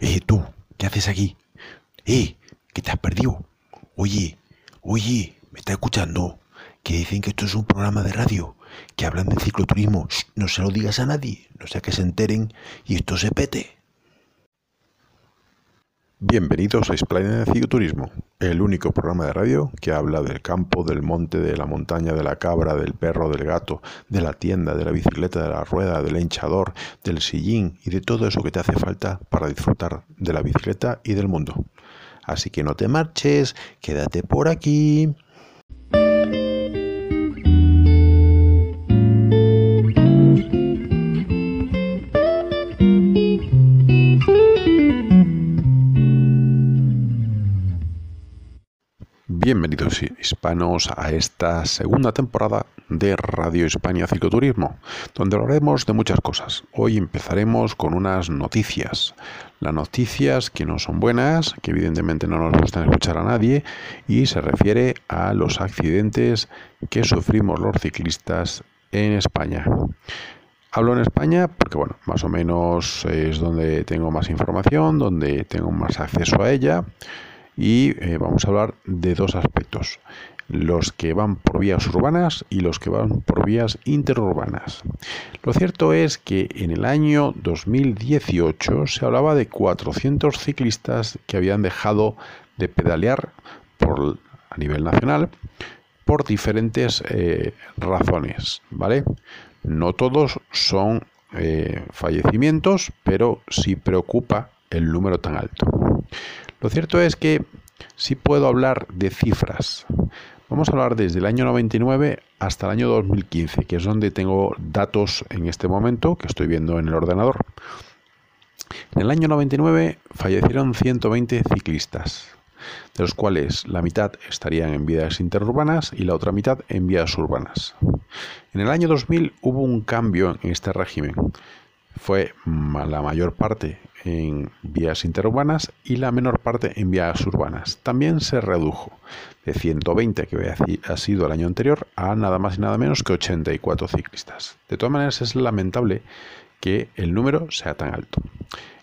Eh, tú, ¿qué haces aquí? Eh, que te has perdido. Oye, oye, ¿me estás escuchando? Que dicen que esto es un programa de radio, que hablan de cicloturismo. no se lo digas a nadie, no sea que se enteren y esto se pete. Bienvenidos a Explain Cicloturismo, el único programa de radio que habla del campo, del monte, de la montaña, de la cabra, del perro, del gato, de la tienda, de la bicicleta, de la rueda, del hinchador, del sillín y de todo eso que te hace falta para disfrutar de la bicicleta y del mundo. Así que no te marches, quédate por aquí. Bienvenidos hispanos a esta segunda temporada de Radio España Cicloturismo, donde hablaremos de muchas cosas. Hoy empezaremos con unas noticias. Las noticias que no son buenas, que evidentemente no nos gustan escuchar a nadie, y se refiere a los accidentes que sufrimos los ciclistas en España. Hablo en España porque, bueno, más o menos es donde tengo más información, donde tengo más acceso a ella y eh, vamos a hablar de dos aspectos, los que van por vías urbanas y los que van por vías interurbanas. Lo cierto es que en el año 2018 se hablaba de 400 ciclistas que habían dejado de pedalear a nivel nacional por diferentes eh, razones, ¿vale? No todos son eh, fallecimientos, pero sí preocupa el número tan alto. Lo cierto es que sí puedo hablar de cifras. Vamos a hablar desde el año 99 hasta el año 2015, que es donde tengo datos en este momento que estoy viendo en el ordenador. En el año 99 fallecieron 120 ciclistas, de los cuales la mitad estarían en vías interurbanas y la otra mitad en vías urbanas. En el año 2000 hubo un cambio en este régimen. Fue la mayor parte en vías interurbanas y la menor parte en vías urbanas. También se redujo de 120 que ha sido el año anterior a nada más y nada menos que 84 ciclistas. De todas maneras es lamentable que el número sea tan alto.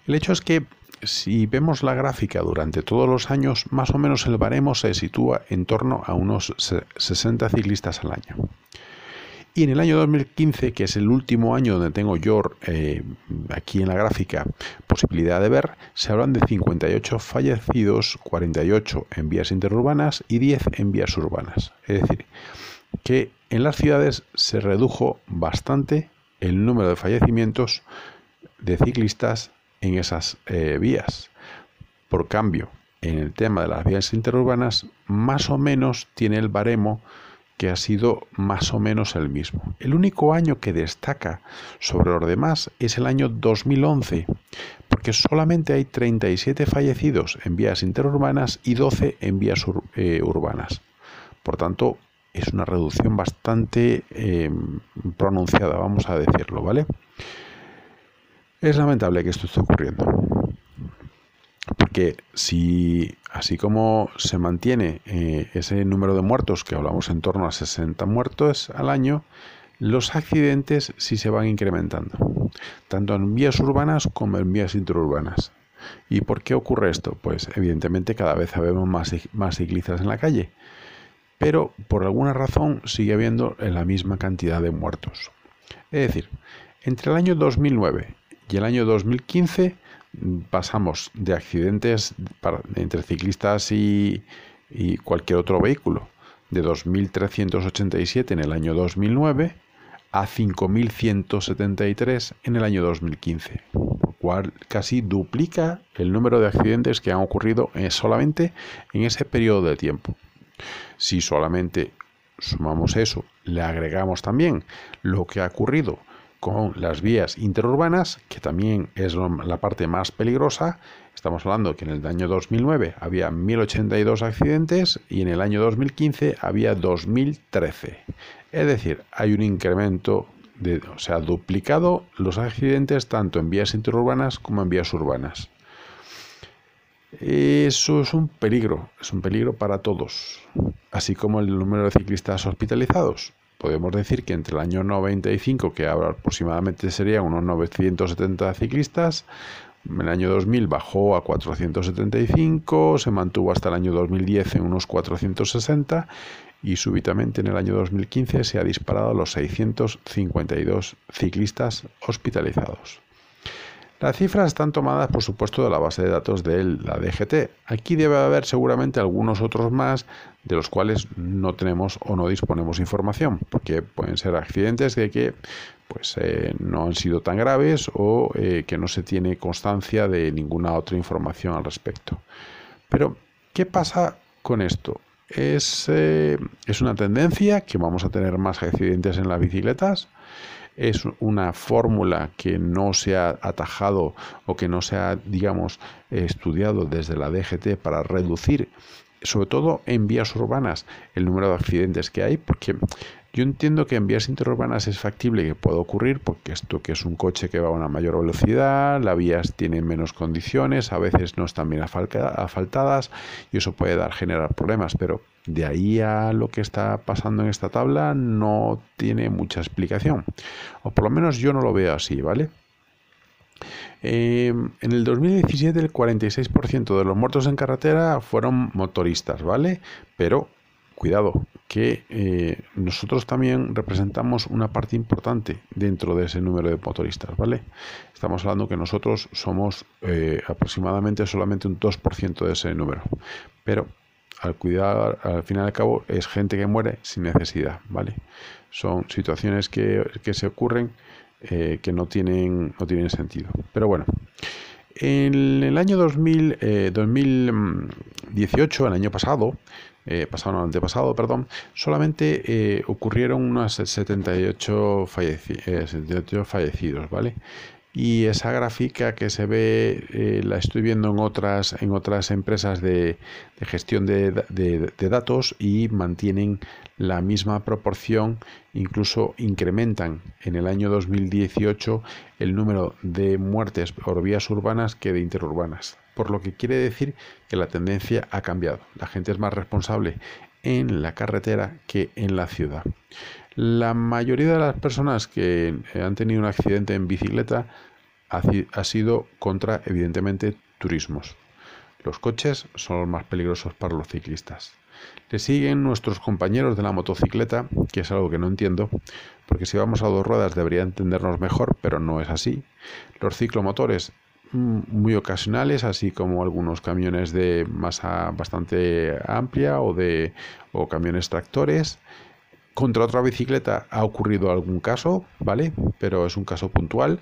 El hecho es que si vemos la gráfica durante todos los años, más o menos el baremo se sitúa en torno a unos 60 ciclistas al año. Y en el año 2015, que es el último año donde tengo yo eh, aquí en la gráfica posibilidad de ver, se hablan de 58 fallecidos, 48 en vías interurbanas y 10 en vías urbanas. Es decir, que en las ciudades se redujo bastante el número de fallecimientos de ciclistas en esas eh, vías. Por cambio, en el tema de las vías interurbanas, más o menos tiene el baremo que ha sido más o menos el mismo. El único año que destaca sobre los demás es el año 2011, porque solamente hay 37 fallecidos en vías interurbanas y 12 en vías eh, urbanas. Por tanto, es una reducción bastante eh, pronunciada, vamos a decirlo, ¿vale? Es lamentable que esto esté ocurriendo. Porque si así como se mantiene eh, ese número de muertos, que hablamos en torno a 60 muertos al año, los accidentes sí se van incrementando, tanto en vías urbanas como en vías interurbanas. ¿Y por qué ocurre esto? Pues evidentemente cada vez vemos más, más ciclistas en la calle, pero por alguna razón sigue habiendo la misma cantidad de muertos. Es decir, entre el año 2009 y el año 2015 pasamos de accidentes entre ciclistas y, cualquier otro vehículo de 2.387 en el año 2009 a 5.173 en el año 2015, lo cual casi duplica el número de accidentes que han ocurrido solamente en ese periodo de tiempo. Si solamente sumamos eso, le agregamos también lo que ha ocurrido con las vías interurbanas, que también es la parte más peligrosa. Estamos hablando que en el año 2009 había 1.082 accidentes y en el año 2015 había 2.013. Es decir, hay un incremento, de, o sea, duplicado los accidentes tanto en vías interurbanas como en vías urbanas. Eso es un peligro, es un peligro para todos, así como el número de ciclistas hospitalizados podemos decir que entre el año 95, que ahora aproximadamente serían unos 970 ciclistas, En el año 2000 bajó a 475, se mantuvo hasta el año 2010 en unos 460 y súbitamente en el año 2015 se ha disparado a los 652 ciclistas hospitalizados. Las cifras están tomadas, por supuesto, de la base de datos de la DGT. Aquí debe haber seguramente algunos otros más de los cuales no tenemos o no disponemos información, porque pueden ser accidentes de que pues, eh, no han sido tan graves o eh, que no se tiene constancia de ninguna otra información al respecto. Pero, ¿qué pasa con esto? Es, eh, es una tendencia que vamos a tener más accidentes en las bicicletas es una fórmula que no se ha atajado o que no se ha, digamos, estudiado desde la DGT para reducir, sobre todo en vías urbanas, el número de accidentes que hay, porque yo entiendo que en vías interurbanas es factible que pueda ocurrir, porque esto que es un coche que va a una mayor velocidad, las vías tienen menos condiciones, a veces no están bien asfaltadas y eso puede dar generar problemas, pero de ahí a lo que está pasando en esta tabla no tiene mucha explicación, o por lo menos yo no lo veo así, ¿vale? Em, en el 2017 el 46% de los muertos en carretera fueron motoristas, ¿vale? Pero cuidado, que eh, nosotros también representamos una parte importante dentro de ese número de motoristas, ¿vale? Estamos hablando que nosotros somos eh, aproximadamente solamente un 2% de ese número, pero al cuidar, al final y al cabo, es gente que muere sin necesidad, ¿vale? Son situaciones que, se ocurren eh, que no tienen, no tienen sentido. Pero bueno, en el año 2000, 2018, el año pasado, eh, pasado, no, antepasado, perdón, solamente eh, ocurrieron unos 78, 78 eh, fallecidos, ¿vale? Y esa gráfica que se ve, la estoy viendo en otras, en otras empresas de, gestión de, de, datos y mantienen la misma proporción, incluso incrementan en el año 2018 el número de muertes por vías urbanas que de interurbanas por lo que quiere decir que la tendencia ha cambiado. La gente es más responsable en la carretera que en la ciudad. La mayoría de las personas que han tenido un accidente en bicicleta ha sido contra, evidentemente, turismos. Los coches son los más peligrosos para los ciclistas. Le siguen nuestros compañeros de la motocicleta, que es algo que no entiendo, porque si vamos a dos ruedas debería entendernos mejor, pero no es así. Los ciclomotores Mm, muy ocasionales, así como algunos camiones de masa bastante amplia o de o camiones tractores. Contra otra bicicleta ha ocurrido algún caso, ¿vale? Pero es un caso puntual.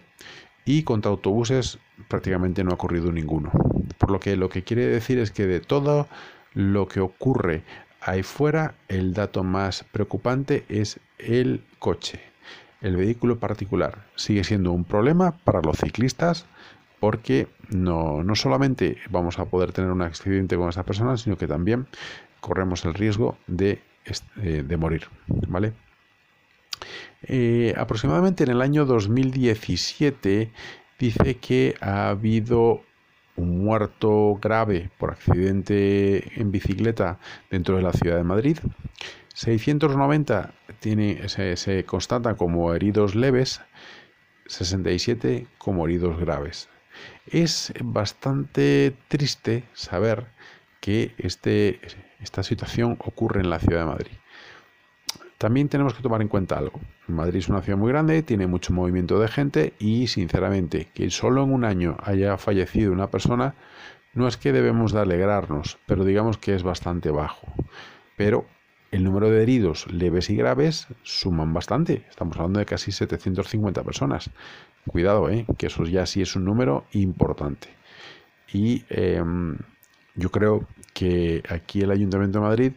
Y contra autobuses prácticamente no ha ocurrido ninguno. Por lo que lo que quiere decir es que de todo lo que ocurre ahí fuera, el dato más preocupante es el coche. El vehículo particular sigue siendo un problema para los ciclistas, porque no, solamente vamos a poder tener un accidente con esa persona, sino que también corremos el riesgo de, eh, morir. ¿vale? Eh, aproximadamente en el año 2017 dice que ha habido un muerto grave por accidente en bicicleta dentro de la ciudad de Madrid. 690 tiene, se, se constatan como heridos leves, 67 como heridos graves. Es bastante triste saber que este, esta situación ocurre en la ciudad de Madrid. También tenemos que tomar en cuenta algo. Madrid es una ciudad muy grande, tiene mucho movimiento de gente y sinceramente que solo en un año haya fallecido una persona no es que debemos de alegrarnos, pero digamos que es bastante bajo. Pero el número de heridos leves y graves suman bastante. Estamos hablando de casi 750 personas. Cuidado, ¿eh? que eso ya sí es un número importante. Y em, yo creo que aquí el Ayuntamiento de Madrid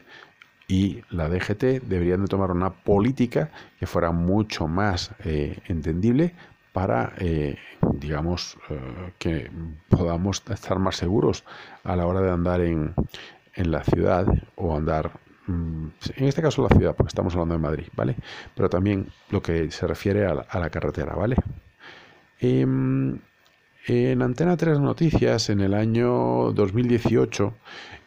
y la DGT deberían de tomar una política que fuera mucho más eh, entendible para, eh, digamos, eh, que podamos estar más seguros a la hora de andar en, en la ciudad o andar mm, en este caso la ciudad, porque estamos hablando de Madrid, ¿vale? Pero también lo que se refiere a la, a la carretera, ¿vale? En Antena 3 Noticias, en el año 2018,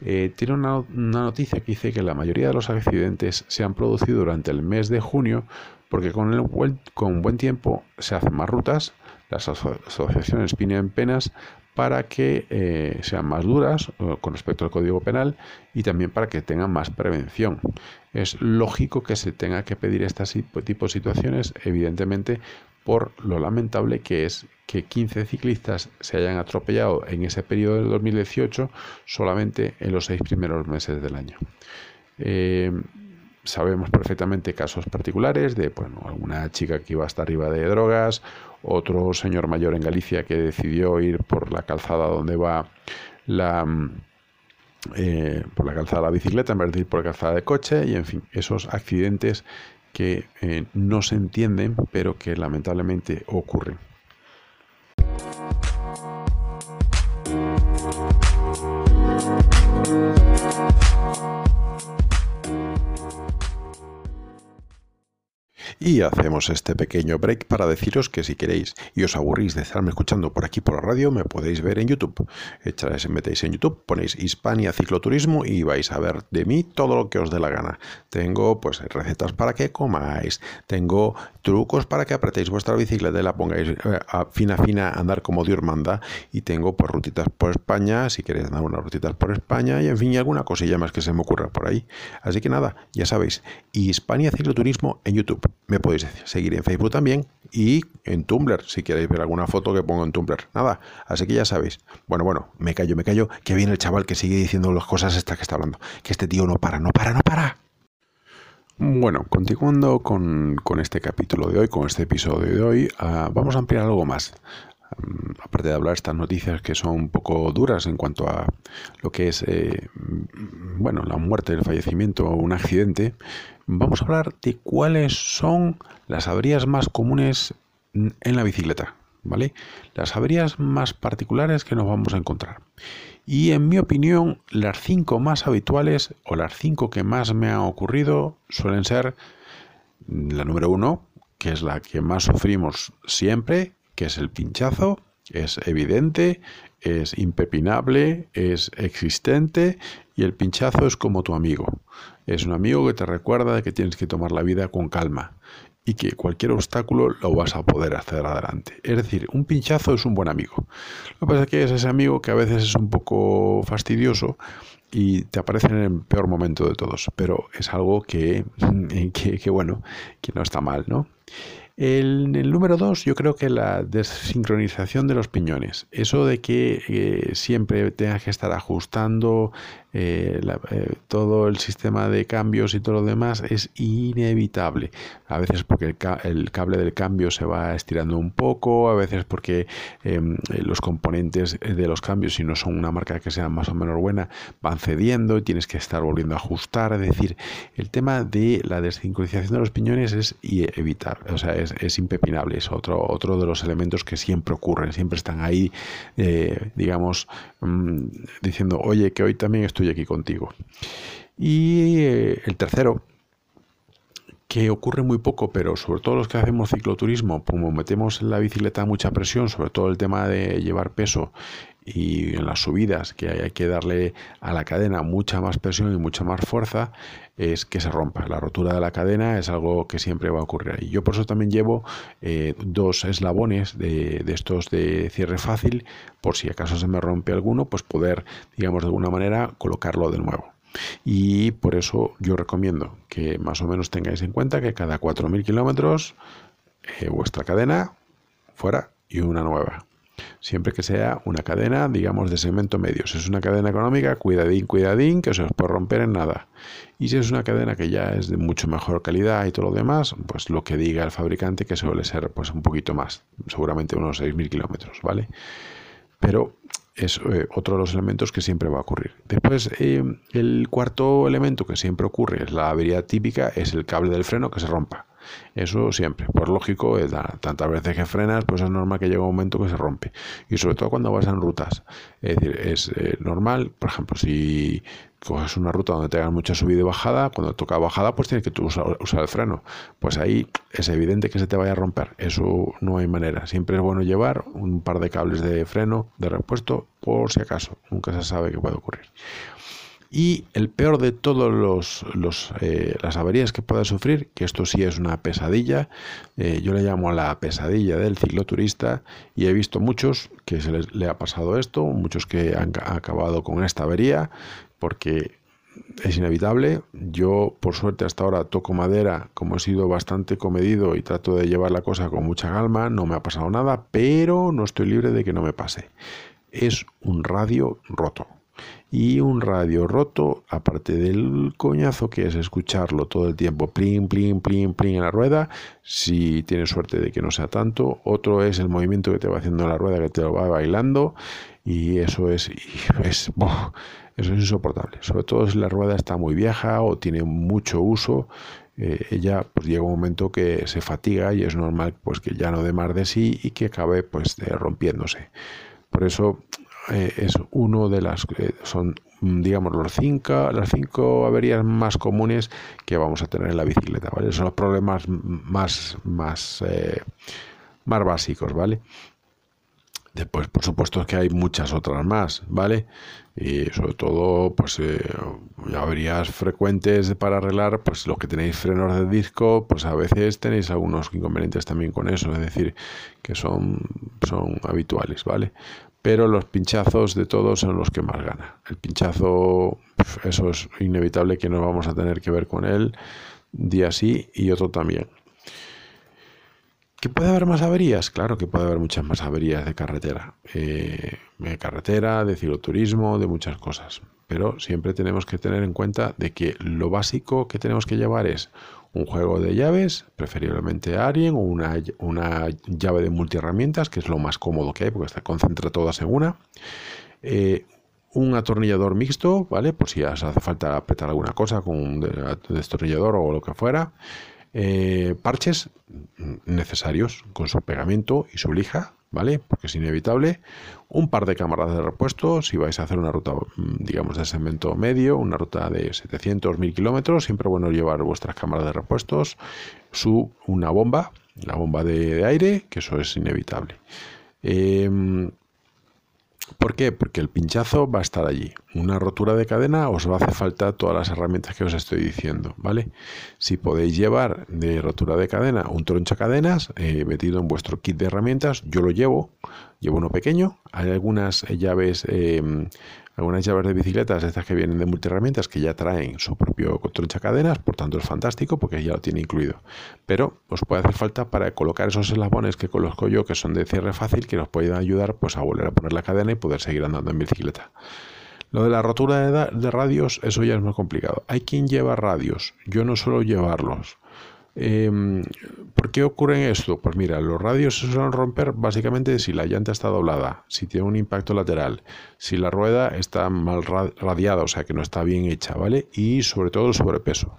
eh, tiene una, noticia que dice que la mayoría de los accidentes se han producido durante el mes de junio porque con, el, buen tiempo se hacen más rutas, las asociaciones piden penas para que eh, sean más duras con respecto al Código Penal y también para que tengan más prevención. Es lógico que se tenga que pedir este tipo de situaciones, evidentemente, por lo lamentable que es que 15 ciclistas se hayan atropellado en ese periodo del 2018 solamente en los seis primeros meses del año. Eh, sabemos perfectamente casos particulares de bueno, alguna chica que iba hasta arriba de drogas, otro señor mayor en Galicia que decidió ir por la calzada donde va la eh, por la calzada de la bicicleta en vez de ir por la calzada de coche y en fin, esos accidentes que eh, no se entienden pero que lamentablemente ocurren. Y hacemos este pequeño break para deciros que si queréis y os aburrís de estarme escuchando por aquí por la radio, me podéis ver en YouTube. Echáis, metéis en YouTube, ponéis Hispania Cicloturismo y vais a ver de mí todo lo que os dé la gana. Tengo pues recetas para que comáis, tengo trucos para que apretéis vuestra bicicleta y la pongáis eh, a fina fina a andar como Dios manda. Y tengo pues rutitas por España, si queréis dar unas rutitas por España y en fin, alguna cosilla más que se me ocurra por ahí. Así que nada, ya sabéis, Hispania Cicloturismo en YouTube. Me podéis seguir en Facebook también y en Tumblr, si queréis ver alguna foto que pongo en Tumblr. Nada, así que ya sabéis. Bueno, bueno, me callo, me callo, que viene el chaval que sigue diciendo las cosas estas que está hablando. Que este tío no para, no para, no para. Bueno, continuando con, este capítulo de hoy, con este episodio de hoy, ah, vamos a ampliar algo más. Mm, aparte de hablar estas noticias que son un poco duras en cuanto a lo que es eh, bueno la muerte, el fallecimiento o un accidente, vamos a hablar de cuáles son las averías más comunes en la bicicleta, ¿vale? Las averías más particulares que nos vamos a encontrar. Y en mi opinión, las cinco más habituales o las cinco que más me han ocurrido suelen ser la número uno, que es la que más sufrimos siempre, que es el pinchazo, es evidente, es impepinable, es existente y el pinchazo es como tu amigo. Es un amigo que te recuerda que tienes que tomar la vida con calma y que cualquier obstáculo lo vas a poder hacer adelante. Es decir, un pinchazo es un buen amigo. Lo que pasa es que es ese amigo que a veces es un poco fastidioso y te aparece en el peor momento de todos, pero es algo que, que bueno, que no está mal, ¿no? El, el número dos, yo creo que la desincronización de los piñones. Eso de que eh, siempre tengas que estar ajustando eh, eh, todo el sistema de cambios y todo lo demás es inevitable. A veces porque el, cable del cambio se va estirando un poco, a veces porque em, los componentes de los cambios, si no son una marca que sea más o menos buena, van cediendo y tienes que estar volviendo a ajustar. Es decir, el tema de la desincronización de los piñones es evitar, o sea, es, impepinable, es otro, otro de los elementos que siempre ocurren, siempre están ahí, eh, digamos, mm, diciendo, oye, que hoy también estoy estoy aquí contigo. Y eh, el tercero, que ocurre muy poco, pero sobre todo los que hacemos cicloturismo, como metemos en la bicicleta mucha presión, sobre todo el tema de llevar peso y en las subidas, que hay que darle a la cadena mucha más presión y mucha más fuerza, es que se rompa. La rotura de la cadena es algo que siempre va a ocurrir ahí. Yo por eso también llevo eh, dos eslabones de, de, estos de cierre fácil, por si acaso se me rompe alguno, pues poder, digamos, de alguna manera colocarlo de nuevo. Y por eso yo recomiendo que más o menos tengáis en cuenta que cada 4.000 kilómetros eh, vuestra cadena fuera y una nueva. Siempre que sea una cadena, digamos, de segmento medio. Si es una cadena económica, cuidadín, cuidadín, que se os puede romper en nada. Y si es una cadena que ya es de mucho mejor calidad y todo lo demás, pues lo que diga el fabricante, que suele ser pues un poquito más, seguramente unos 6.000 kilómetros, ¿vale? Pero es eh, otro de los elementos que siempre va a ocurrir. Después, eh, el cuarto elemento que siempre ocurre, es la avería típica, es el cable del freno que se rompa. Eso siempre, por lógico, es tantas veces que frenas, pues es normal que llegue un momento que se rompe. Y sobre todo cuando vas en rutas. Es decir, es eh, normal, por ejemplo, si coges una ruta donde tengas mucha subida y bajada, cuando toca bajada, pues tienes que usar, usar, el freno. Pues ahí es evidente que se te vaya a romper. Eso no hay manera. Siempre es bueno llevar un par de cables de freno de repuesto por si acaso. Nunca se sabe qué puede ocurrir. Y el peor de todos los, eh, las averías que pueda sufrir, que esto sí es una pesadilla, eh, yo le llamo la pesadilla del cicloturista y he visto muchos que se les le ha pasado esto, muchos que han acabado con esta avería, porque es inevitable. Yo, por suerte, hasta ahora toco madera, como he sido bastante comedido y trato de llevar la cosa con mucha calma, no me ha pasado nada, pero no estoy libre de que no me pase. Es un radio roto. Y un radio roto, aparte del coñazo que es escucharlo todo el tiempo, plin, plin, plin, plin en la rueda, si tienes suerte de que no sea tanto. Otro es el movimiento que te va haciendo la rueda, que te lo va bailando, y eso es, es eso es insoportable. Sobre todo si la rueda está muy vieja o tiene mucho uso, eh, ella pues llega un momento que se fatiga y es normal pues que ya no dé más de sí y que acabe pues rompiéndose. Por eso eh, es uno de las eh, son digamos los cinco, las cinco averías más comunes que vamos a tener en la bicicleta, ¿vale? Son los problemas más más más básicos, ¿vale? Después, por supuesto, que hay muchas otras más, ¿vale? Y sobre todo, pues eh, averías frecuentes para arreglar, pues los que tenéis frenos de disco, pues a veces tenéis algunos inconvenientes también con eso, es decir, que son, son habituales, ¿vale? Pero los pinchazos de todos son los que más gana. El pinchazo, eso es inevitable que no vamos a tener que ver con él día sí y otro también. ¿Que puede haber más averías? Claro que puede haber muchas más averías de carretera. Eh, de carretera, de cicloturismo, de muchas cosas. Pero siempre tenemos que tener en cuenta de que lo básico que tenemos que llevar es un juego de llaves, preferiblemente Arien, o una, una llave de multiherramientas, que es lo más cómodo que hay, porque se concentra todas en una. Eh, un atornillador mixto, ¿vale? Por si hace falta apretar alguna cosa con un destornillador o lo que fuera. Eh, parches necesarios con su pegamento y su lija, ¿vale? Porque es inevitable. Un par de cámaras de repuesto, si vais a hacer una ruta, mm, digamos, de segmento medio, una ruta de 700, 1000 kilómetros, siempre bueno llevar vuestras cámaras de repuestos, su, una bomba, la bomba de, aire, que eso es inevitable. Em, ¿Por qué? Porque el pinchazo va a estar allí. Una rotura de cadena os va a hacer falta todas las herramientas que os estoy diciendo, ¿vale? Si podéis llevar de rotura de cadena un troncha cadenas eh, metido en vuestro kit de herramientas, yo lo llevo, llevo uno pequeño. Hay algunas llaves eh, algunas llaves de bicicletas, estas que vienen de multiherramientas, que ya traen su propio cadenas, por tanto es fantástico porque ya lo tiene incluido. Pero os puede hacer falta para colocar esos eslabones que conozco yo, que son de cierre fácil, que nos pueden ayudar pues, a volver a poner la cadena y poder seguir andando en bicicleta. Lo de la rotura de, de radios, eso ya es más complicado. Hay quien lleva radios, yo no suelo llevarlos. Eh, ¿Por qué ocurre esto? Pues mira, los radios se suelen romper básicamente si la llanta está doblada, si tiene un impacto lateral, si la rueda está mal radiada, o sea que no está bien hecha, ¿vale? Y sobre todo el sobrepeso.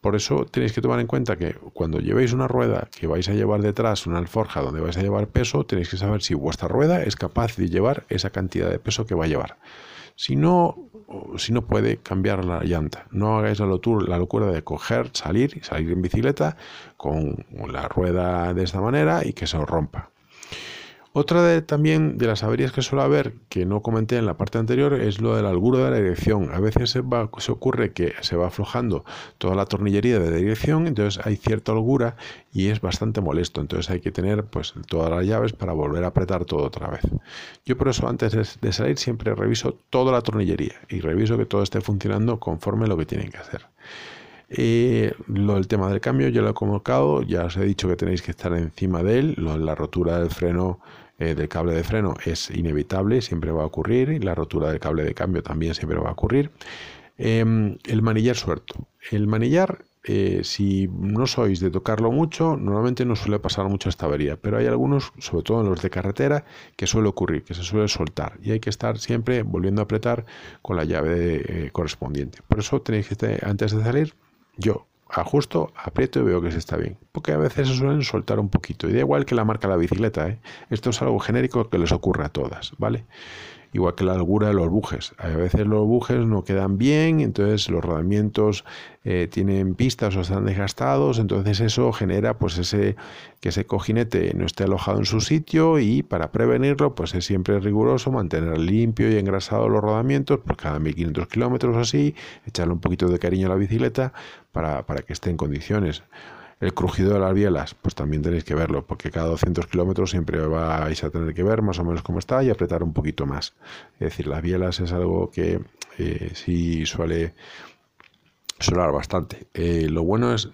Por eso tenéis que tomar en cuenta que cuando llevéis una rueda que vais a llevar detrás, una alforja donde vais a llevar peso, tenéis que saber si vuestra rueda es capaz de llevar esa cantidad de peso que va a llevar. Si no, si no puede cambiar la llanta. No hagáis la locura, de coger, salir, salir en bicicleta con la rueda de esta manera y que se os rompa. Otra de, también de las averías que suele haber, que no comenté en la parte anterior, es lo del alburo de la dirección. A veces se, se ocurre que se va aflojando toda la tornillería de la dirección, entonces hay cierta holgura y es bastante molesto. Entonces hay que tener pues todas las llaves para volver a apretar todo otra vez. Yo por eso antes de, salir siempre reviso toda la tornillería y reviso que todo esté funcionando conforme lo que tienen que hacer. Eh, lo del tema del cambio ya lo he colocado, ya os he dicho que tenéis que estar encima de él, lo, la rotura del freno eh, del cable de freno es inevitable, siempre va a ocurrir, y la rotura del cable de cambio también siempre va a ocurrir. Em, el manillar suelto. El manillar, eh, si no sois de tocarlo mucho, normalmente no suele pasar mucho esta avería, pero hay algunos, sobre todo en los de carretera, que suele ocurrir, que se suele soltar y hay que estar siempre volviendo a apretar con la llave eh, correspondiente. Por eso tenéis que, antes de salir, yo ajusto, aprieto y veo que se está bien. Porque a veces se suelen soltar un poquito. Y da igual que la marca la bicicleta, ¿eh? Esto es algo genérico que les ocurre a todas, ¿vale? Igual que la largura de los bujes. A veces los bujes no quedan bien, entonces los rodamientos eh, tienen pistas o están desgastados, entonces eso genera pues ese que ese cojinete no esté alojado en su sitio y para prevenirlo pues es siempre riguroso mantener limpio y engrasado los rodamientos por cada 1500 kilómetros así, echarle un poquito de cariño a la bicicleta para, para que esté en condiciones. El crujido de las bielas, pues también tenéis que verlo, porque cada 200 kilómetros siempre vais a tener que ver más o menos cómo está y apretar un poquito más. Es decir, las bielas es algo que eh, sí suele sonar bastante. Eh, lo bueno es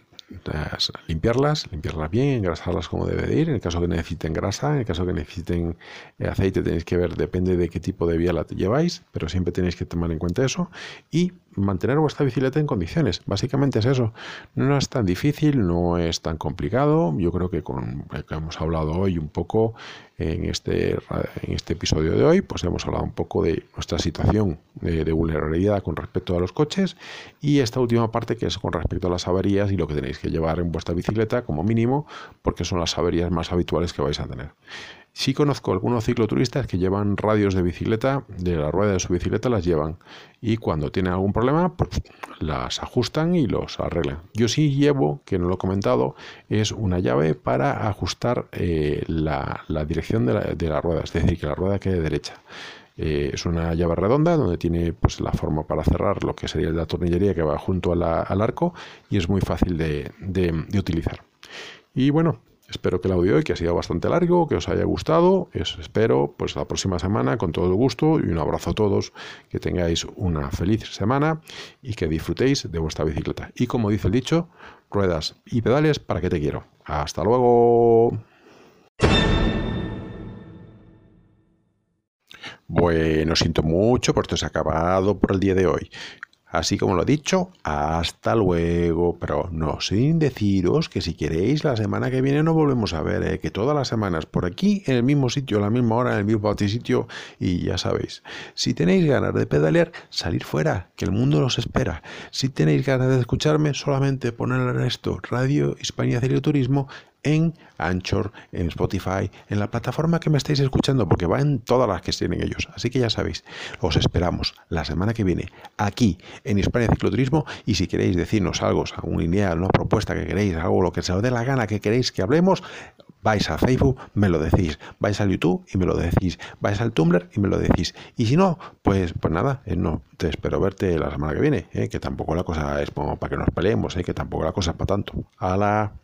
limpiarlas, limpiarlas bien, engrasarlas como debe de ir. En el caso que necesiten grasa, en el caso que necesiten eh, aceite, tenéis que ver, depende de qué tipo de biela lleváis, pero siempre tenéis que tomar en cuenta eso. Y mantener vuestra bicicleta en condiciones. Básicamente es eso. No es tan difícil, no es tan complicado. Yo creo que con que hemos hablado hoy un poco en este, en este episodio de hoy, pues hemos hablado un poco de nuestra situación de, vulnerabilidad con respecto a los coches y esta última parte que es con respecto a las averías y lo que tenéis que llevar en vuestra bicicleta como mínimo, porque son las averías más habituales que vais a tener. Sí conozco algunos cicloturistas que llevan radios de bicicleta, de la rueda de su bicicleta las llevan y cuando tienen algún problema pues las ajustan y los arreglan. Yo sí llevo, que no lo he comentado, es una llave para ajustar eh, la, dirección de la, de rueda, es decir, que la rueda quede derecha. Eh, es una llave redonda donde tiene pues, la forma para cerrar lo que sería la tornillería que va junto al arco y es muy fácil de utilizar. Y bueno, Espero que el audio hoy, que ha sido bastante largo, que os haya gustado. Os espero pues la próxima semana con todo el gusto y un abrazo a todos. Que tengáis una feliz semana y que disfrutéis de vuestra bicicleta. Y como dice el dicho, ruedas y pedales para que te quiero. Hasta luego. Bueno, siento mucho por esto se ha acabado por el día de hoy. Así como lo he dicho, hasta luego. Pero no sin deciros que si queréis, la semana que viene nos volvemos a ver, ¿eh? que todas las semanas por aquí, en el mismo sitio, a la misma hora, en el mismo sitio, y ya sabéis. Si tenéis ganas de pedalear, salir fuera, que el mundo nos espera. Si tenéis ganas de escucharme, solamente poner esto, Radio Hispania Turismo, en Anchor, en Spotify, en la plataforma que me estáis escuchando, porque va en todas las que tienen ellos. Así que ya sabéis, os esperamos la semana que viene aquí en Hispania Cicloturismo y si queréis decirnos algo, alguna idea, una propuesta que queréis, algo lo que se os dé la gana que queréis que hablemos, vais a Facebook, me lo decís, vais al YouTube y me lo decís, vais al Tumblr y me lo decís. Y si no, pues, pues nada, eh, no, te espero verte la semana que viene, eh, que tampoco la cosa es para que nos peleemos, eh, que tampoco la cosa es para tanto. ¡Hala!